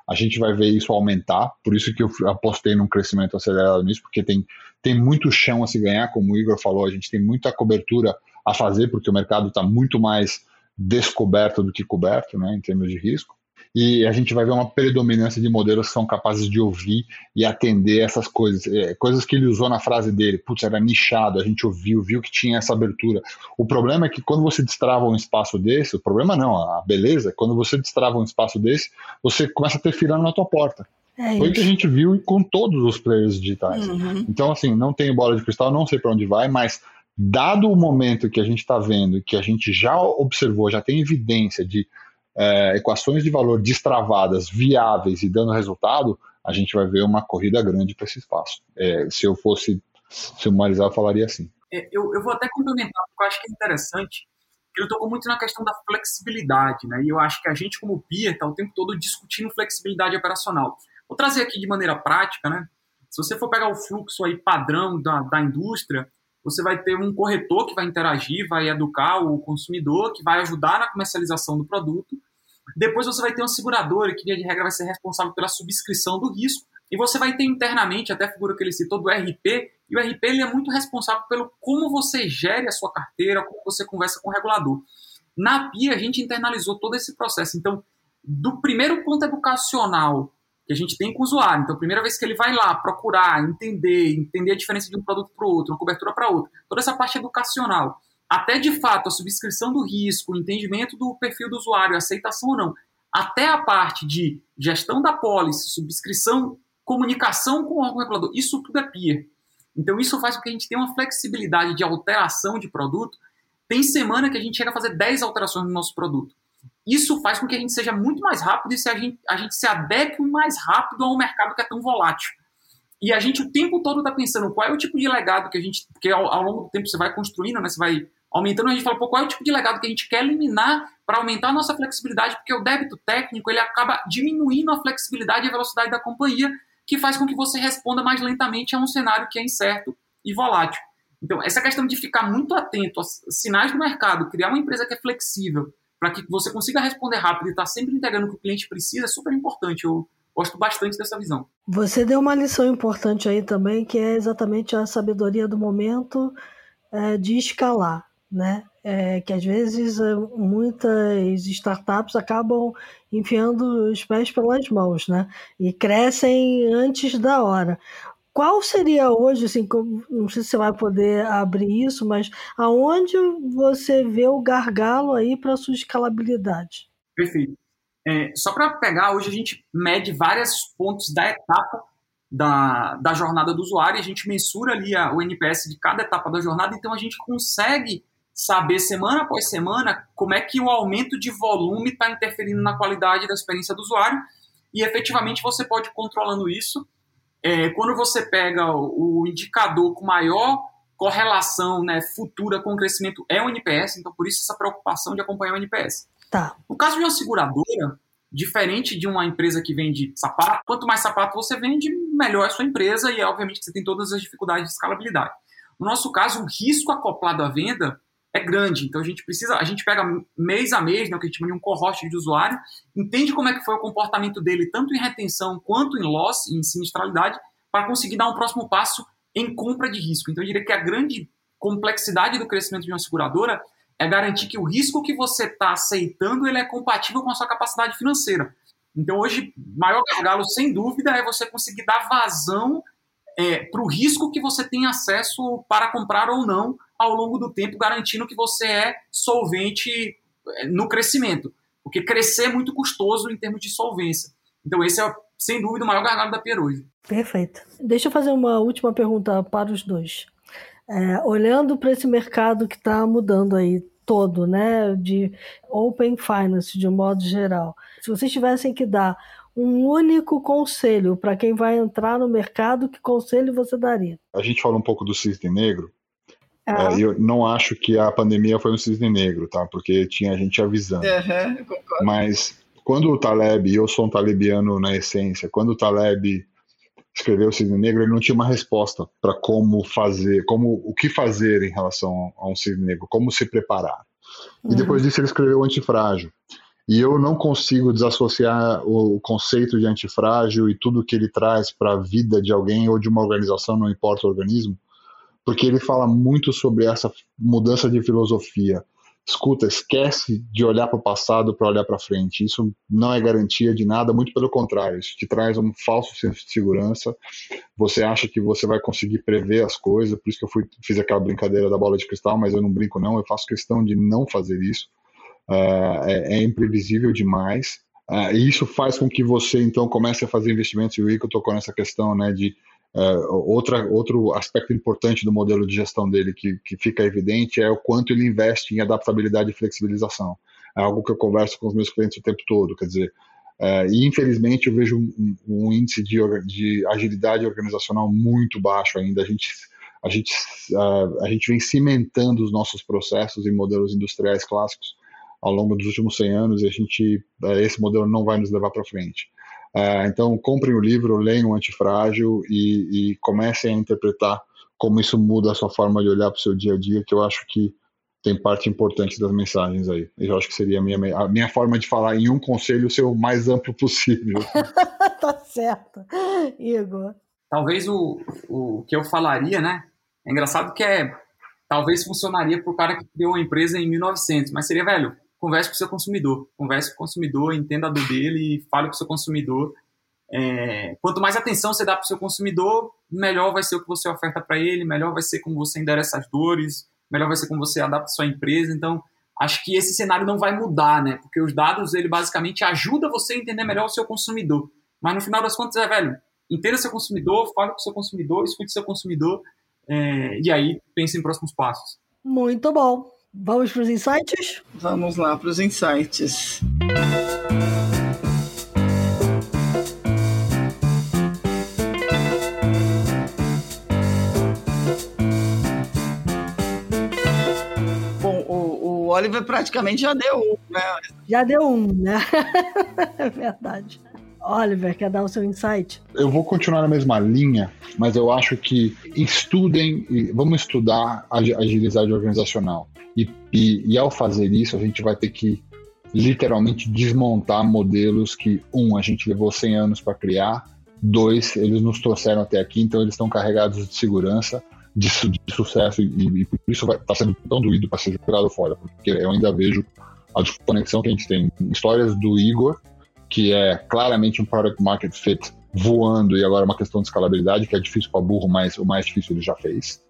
A gente vai ver isso aumentar, por isso que eu apostei num crescimento acelerado nisso, porque tem, tem muito chão a se ganhar, como o Igor falou, a gente tem muita cobertura a fazer, porque o mercado está muito mais descoberto do que coberto, né, em termos de risco e a gente vai ver uma predominância de modelos que são capazes de ouvir e atender essas coisas. É, coisas que ele usou na frase dele, putz, era nichado, a gente ouviu, viu que tinha essa abertura. O problema é que quando você destrava um espaço desse, o problema não, a beleza, quando você destrava um espaço desse, você começa a ter filando na tua porta. É Foi o que a gente viu com todos os players digitais. Uhum. Então, assim, não tenho bola de cristal, não sei para onde vai, mas dado o momento que a gente está vendo, que a gente já observou, já tem evidência de é, equações de valor destravadas, viáveis e dando resultado, a gente vai ver uma corrida grande para esse espaço. É, se eu fosse sumarizar, eu falaria assim. É, eu, eu, vou até complementar, porque eu acho que é interessante. Ele tocou muito na questão da flexibilidade, né? E eu acho que a gente, como peer, está o tempo todo discutindo flexibilidade operacional. Vou trazer aqui de maneira prática, né? Se você for pegar o fluxo aí padrão da, da indústria, você vai ter um corretor que vai interagir, vai educar o consumidor, que vai ajudar na comercialização do produto, depois você vai ter uma seguradora que, de regra, vai ser responsável pela subscrição do risco. E você vai ter internamente, até a figura que ele citou, do RP. E o RP ele é muito responsável pelo como você gere a sua carteira, como você conversa com o regulador. Na PIA, a gente internalizou todo esse processo. Então, do primeiro ponto educacional que a gente tem com o usuário. Então, a primeira vez que ele vai lá procurar, entender, entender a diferença de um produto para o outro, uma cobertura para outro, toda essa parte educacional até de fato a subscrição do risco, o entendimento do perfil do usuário, aceitação ou não, até a parte de gestão da pólice, subscrição, comunicação com o órgão regulador, isso tudo é peer. Então isso faz com que a gente tenha uma flexibilidade de alteração de produto. Tem semana que a gente chega a fazer 10 alterações no nosso produto. Isso faz com que a gente seja muito mais rápido e se a, gente, a gente se adeque mais rápido a um mercado que é tão volátil. E a gente o tempo todo está pensando qual é o tipo de legado que a gente. Porque ao, ao, longo do tempo você vai construindo, né? Você vai aumentando, a gente fala, pô, qual é o tipo de legado que a gente quer eliminar para aumentar a nossa flexibilidade, porque o débito técnico ele acaba diminuindo a flexibilidade e a velocidade da companhia, que faz com que você responda mais lentamente a um cenário que é incerto e volátil. Então, essa questão de ficar muito atento aos sinais do mercado, criar uma empresa que é flexível, para que você consiga responder rápido e estar tá sempre integrando o que o cliente precisa, é super importante. Eu gosto bastante dessa visão. Você deu uma lição importante aí também, que é exatamente a sabedoria do momento é, de escalar né? É, que às vezes é, muitas startups acabam enfiando os pés pelas mãos, né? E crescem antes da hora. Qual seria hoje, assim, não sei se você vai poder abrir isso, mas aonde você vê o gargalo aí para sua escalabilidade? Perfeito. É, só para pegar, hoje a gente mede vários pontos da etapa da, da jornada do usuário, a gente mensura ali a, o NPS de cada etapa da jornada, então a gente consegue saber semana após semana como é que o aumento de volume está interferindo na qualidade da experiência do usuário e efetivamente você pode ir controlando isso. É, quando você pega o, o indicador com maior correlação né, futura com o crescimento é o NPS, então por isso essa preocupação de acompanhar o NPS. Tá. No caso de uma seguradora, diferente de uma empresa que vende sapato, quanto mais sapato você vende, melhor é a sua empresa e obviamente você tem todas as dificuldades de escalabilidade. No nosso caso, o risco acoplado à venda é grande. Então a gente precisa, a gente pega mês a mês, né, o que a gente chama de um cohort de usuário, entende como é que foi o comportamento dele, tanto em retenção quanto em loss, em sinistralidade, para conseguir dar um próximo passo em compra de risco. Então eu diria que a grande complexidade do crescimento de uma seguradora é garantir que o risco que você está aceitando ele é compatível com a sua capacidade financeira. Então hoje, maior gargalo, sem dúvida, é você conseguir dar vazão é, para o risco que você tem acesso para comprar ou não ao longo do tempo, garantindo que você é solvente eh, no crescimento. Porque crescer é muito custoso em termos de solvência. Então, esse é, sem dúvida, o maior gargalo da Pier hoje. Perfeito. Deixa eu fazer uma última pergunta para os dois. É, olhando para esse mercado que está mudando aí todo, né, de Open Finance de um modo geral, se vocês tivessem que dar um único conselho para quem vai entrar no mercado, que conselho você daria? A gente fala um pouco do cisne negro, ah. É, eu não acho que a pandemia foi um cisne negro, tá? Porque tinha gente avisando. Uhum, Mas quando o Taleb, e eu sou um talebiano na essência, quando o Taleb escreveu o Cisne Negro, ele não tinha uma resposta para como fazer, como o que fazer em relação a um cisne negro, como se preparar. Uhum. E depois disso ele escreveu o Antifrágil. E eu não consigo desassociar o conceito de antifrágil e tudo que ele traz para a vida de alguém ou de uma organização, não importa o organismo, porque ele fala muito sobre essa mudança de filosofia. Escuta, esquece de olhar para o passado para olhar para frente. Isso não é garantia de nada, muito pelo contrário. Isso te traz um falso senso de segurança. Você acha que você vai conseguir prever as coisas, por isso que eu fui, fiz aquela brincadeira da bola de cristal, mas eu não brinco, não. Eu faço questão de não fazer isso uh, é, é, imprevisível demais. Uh, e isso faz com que você, então, comece a fazer investimentos. E o Rico tocou nessa questão né, de uh, outra, outro aspecto importante do modelo de gestão dele que, que fica evidente é o quanto ele investe em adaptabilidade e flexibilização. É algo que eu converso com os meus clientes o tempo todo. Quer dizer, Uh, e infelizmente eu vejo um, um índice de, de, agilidade organizacional muito baixo ainda. A gente, a, gente, uh, a gente vem cimentando os nossos processos em modelos industriais clássicos ao longo dos últimos 100 anos e a gente eh, esse modelo não vai nos levar para frente. Uh, então, comprem o livro, leiam o Antifrágil e, e comecem a interpretar como isso muda a sua forma de olhar para o seu dia a dia, que eu acho que tem parte importante das mensagens aí. Eu acho que seria a minha, a minha forma de falar em um conselho ser o mais amplo possível. tá certo. Igor. Talvez o, o que eu falaria, né? É engraçado que é. Talvez funcionaria para o cara que criou uma empresa em 1900, mas seria, velho, converse com o seu consumidor. Converse com o consumidor, entenda a dor dele e fale com o seu consumidor. É, quanto mais atenção você dá para o seu consumidor, melhor vai ser o que você oferta para ele, melhor vai ser como você endereça as dores, melhor vai ser como você adapta a sua empresa. Então, acho que esse cenário não vai mudar, né? Porque os dados, ele basicamente ajuda você a entender melhor o seu consumidor. Mas no final das contas, é, velho, entenda seu consumidor, fale com o seu consumidor, escute seu consumidor, é, e aí pense em próximos passos. Muito bom. Vamos para os insights? Vamos lá para os insights. Bom, o, o Oliver praticamente já deu um, né? Já deu um, né? é verdade. Oliver, quer dar o seu insight? Eu vou continuar na mesma linha, mas eu acho que estudem, vamos estudar a agilidade organizacional. E, e, e ao fazer isso, a gente vai ter que literalmente desmontar modelos que, um, a gente levou 100 anos para criar, dois, eles nos trouxeram até aqui, então eles estão carregados de segurança, de, de sucesso, e, e, por isso está sendo tão doído para ser jogado fora, porque eu ainda vejo a desconexão que a gente tem. Histórias do Igor, que é claramente um product market fit voando, e agora é uma questão de escalabilidade, que é difícil para burro, mas o mais difícil ele já fez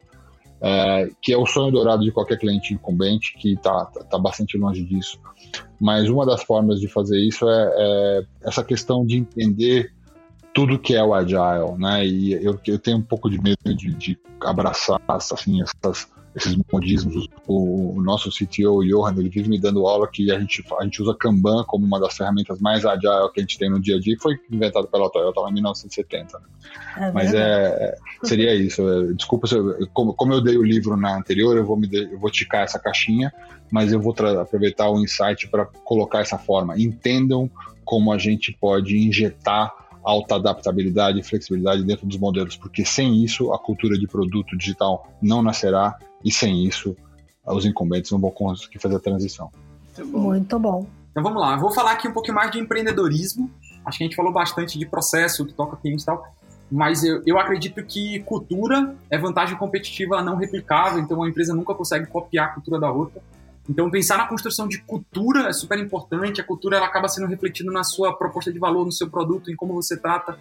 é, que é o sonho dourado de qualquer cliente incumbente, que está tá, tá bastante longe disso. Mas uma das formas de fazer isso é, é essa questão de entender tudo que é o agile, né? E eu, eu tenho um pouco de medo de, de abraçar assim essas esses modismos. O, o, nosso CTO, o Johan, ele vive me dando aula que a gente, a gente usa Kanban como uma das ferramentas mais agile que a gente tem no dia a dia, e foi inventado pela Toyota lá em 1970. Né? É Mas é, seria isso. É, desculpa, se eu, como, como eu dei o livro na anterior, eu vou, me de, eu vou ticar essa caixinha, mas eu vou aproveitar o insight para colocar essa forma. Entendam como a gente pode injetar alta adaptabilidade e flexibilidade dentro dos modelos, porque sem isso a cultura de produto digital não nascerá e sem isso os incumbentes não vão conseguir fazer a transição. Muito bom. Muito bom. Então vamos lá, vou falar aqui um pouquinho mais de empreendedorismo. Acho que a gente falou bastante de processo, que toca cliente e tal, mas eu, eu acredito que cultura é vantagem competitiva não replicável, então uma empresa nunca consegue copiar a cultura da outra. Então, pensar na construção de cultura é super importante. A cultura ela acaba sendo refletida na sua proposta de valor, no seu produto, em como você trata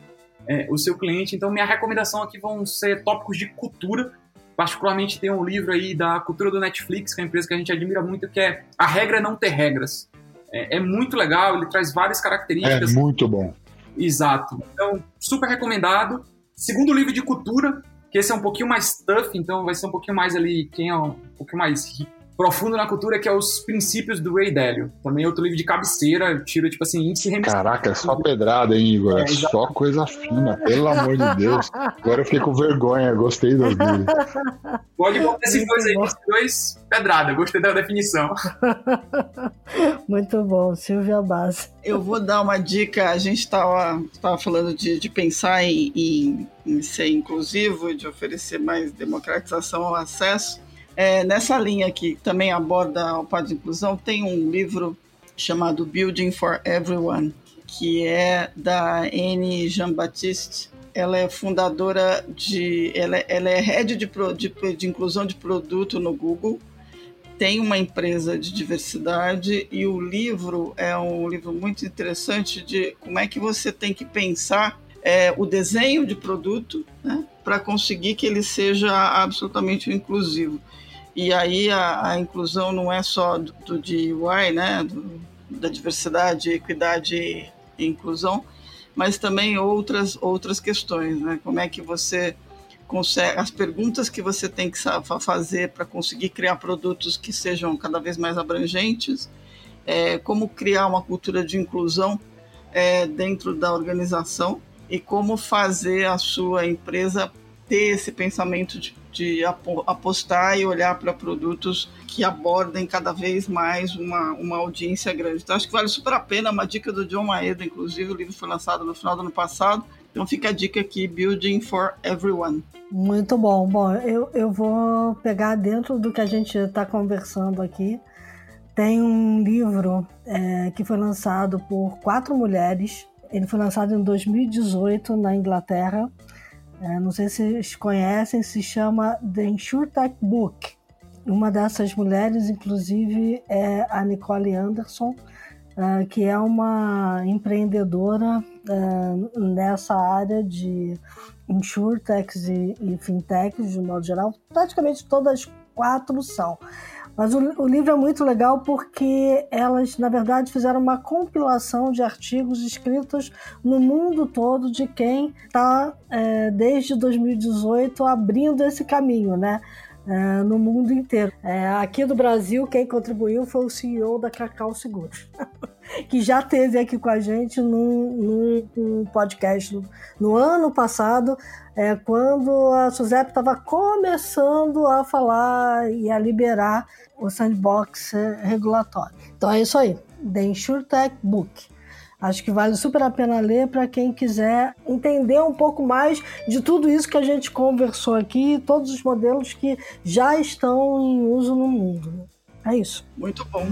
é, o seu cliente. Então, minha recomendação aqui vão ser tópicos de cultura. Particularmente, tem um livro aí da cultura do Netflix, que é uma empresa que a gente admira muito, que é A Regra é Não Ter Regras. É, é muito legal, ele traz várias características. É muito bom. Exato. Então, super recomendado. Segundo livro de cultura, que esse é um pouquinho mais tough, então vai ser um pouquinho mais ali, quem é um pouquinho mais profundo na cultura, que é Os Princípios do Ray Dalio. Também outro livro de cabeceira, tiro, tipo assim, índice Caraca, é só pedrada, hein, Igor? É, é só coisa fina, pelo amor de Deus. Agora eu fiquei com vergonha, gostei dos livros. Pode botar esses dois aí, esses dois, pedrada, gostei da definição. Muito bom, Silvia Base. Eu vou dar uma dica, a gente estava falando de, de pensar em, em, em ser inclusivo, de oferecer mais democratização ao acesso. É, nessa linha que também aborda o Paz de Inclusão, tem um livro chamado Building for Everyone, que é da Anne Jean-Baptiste. Ela é fundadora de. Ela, ela é head de, de, de inclusão de produto no Google, tem uma empresa de diversidade e o livro é um livro muito interessante de como é que você tem que pensar é, o desenho de produto né, para conseguir que ele seja absolutamente inclusivo. E aí a, a inclusão não é só do, do DIY, né, do, da diversidade, equidade e inclusão, mas também outras outras questões, né? Como é que você consegue as perguntas que você tem que fazer para conseguir criar produtos que sejam cada vez mais abrangentes, é, como criar uma cultura de inclusão é, dentro da organização e como fazer a sua empresa ter esse pensamento de de apostar e olhar para produtos que abordem cada vez mais uma, uma audiência grande. Então, acho que vale super a pena. Uma dica do John Maeda, inclusive, o livro foi lançado no final do ano passado. Então, fica a dica aqui: Building for Everyone. Muito bom. Bom, eu, eu vou pegar dentro do que a gente está conversando aqui. Tem um livro é, que foi lançado por quatro mulheres. Ele foi lançado em 2018 na Inglaterra é, não sei se vocês conhecem, se chama The InsurTech Book. Uma dessas mulheres, inclusive, é a Nicole Anderson, uh, que é uma empreendedora uh, nessa área de insurtechs e, e fintechs, de modo geral. Praticamente todas quatro são. Mas o, o, livro é muito legal porque elas, na verdade, fizeram uma compilação de artigos escritos no mundo todo de quem está, é, desde 2018, abrindo esse caminho, né? É, no mundo inteiro. É, aqui do Brasil, quem contribuiu foi o CEO da Cacau Seguros, que já teve aqui com a gente num, num, podcast no ano passado, é, quando a Suzep estava começando a falar e a liberar o sandbox regulatório. Então é isso aí, The InsurTech Book. Acho que vale super a pena ler para quem quiser entender um pouco mais de tudo isso que a gente conversou aqui, todos os modelos que já estão em uso no mundo. É isso. Muito bom.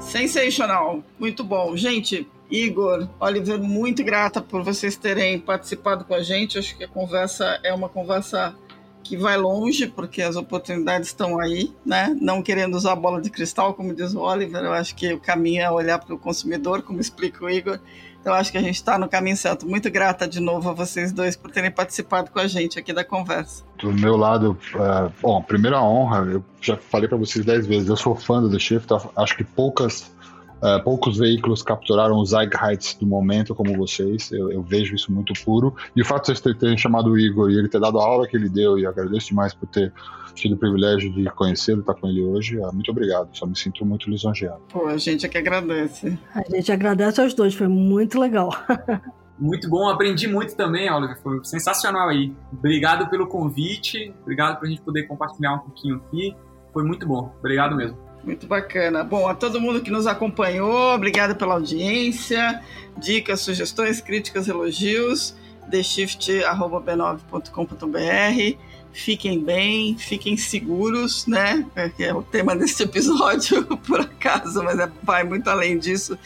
Sensacional, muito bom. Gente, Igor, Oliver, muito grata por vocês terem participado com a gente. Acho que a conversa é uma conversa que vai longe, porque as oportunidades estão aí, né? Não querendo usar bola de cristal, como diz o Oliver, eu acho que o caminho é olhar para o consumidor, como explica o Igor. Então, acho que a gente está no caminho certo. Muito grata de novo a vocês dois por terem participado com a gente aqui da conversa. Do meu lado, uh, bom, primeira honra, eu já falei para vocês dez vezes, eu sou fã do The Shift, acho que poucas Uh, poucos veículos capturaram os Zeitgeist do momento como vocês, eu, eu, vejo isso muito puro. E o fato de vocês terem chamado o Igor e ele ter dado a aula que ele deu, e agradeço demais por ter tido o privilégio de conhecê-lo e estar com ele hoje, uh, muito obrigado, só me sinto muito lisonjeado. Pô, a gente é que agradece. A gente agradece aos dois, foi muito legal. Muito bom, aprendi muito também, Oliver. Foi sensacional aí. Obrigado pelo convite, obrigado por a gente poder compartilhar um pouquinho aqui. Foi muito bom. Obrigado mesmo. Muito bacana. Bom, a todo mundo que nos acompanhou, obrigado pela audiência. Dicas, sugestões, críticas, elogios. theshift.b9.com.br. Fiquem bem, fiquem seguros, né? Que é o tema deste episódio, por acaso, mas é, vai muito além disso.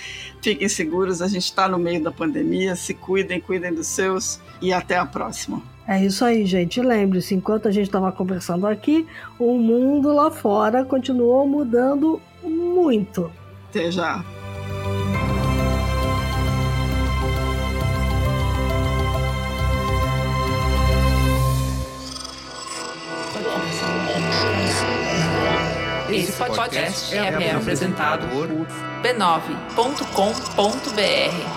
Fiquem seguros, a gente está no meio da pandemia. Se cuidem, cuidem dos seus e até a próxima. É isso aí, gente. Lembre-se, enquanto a gente estava conversando aqui, o mundo lá fora continuou mudando muito. Até já. Esse podcast é, é apresentado por b9.com.br.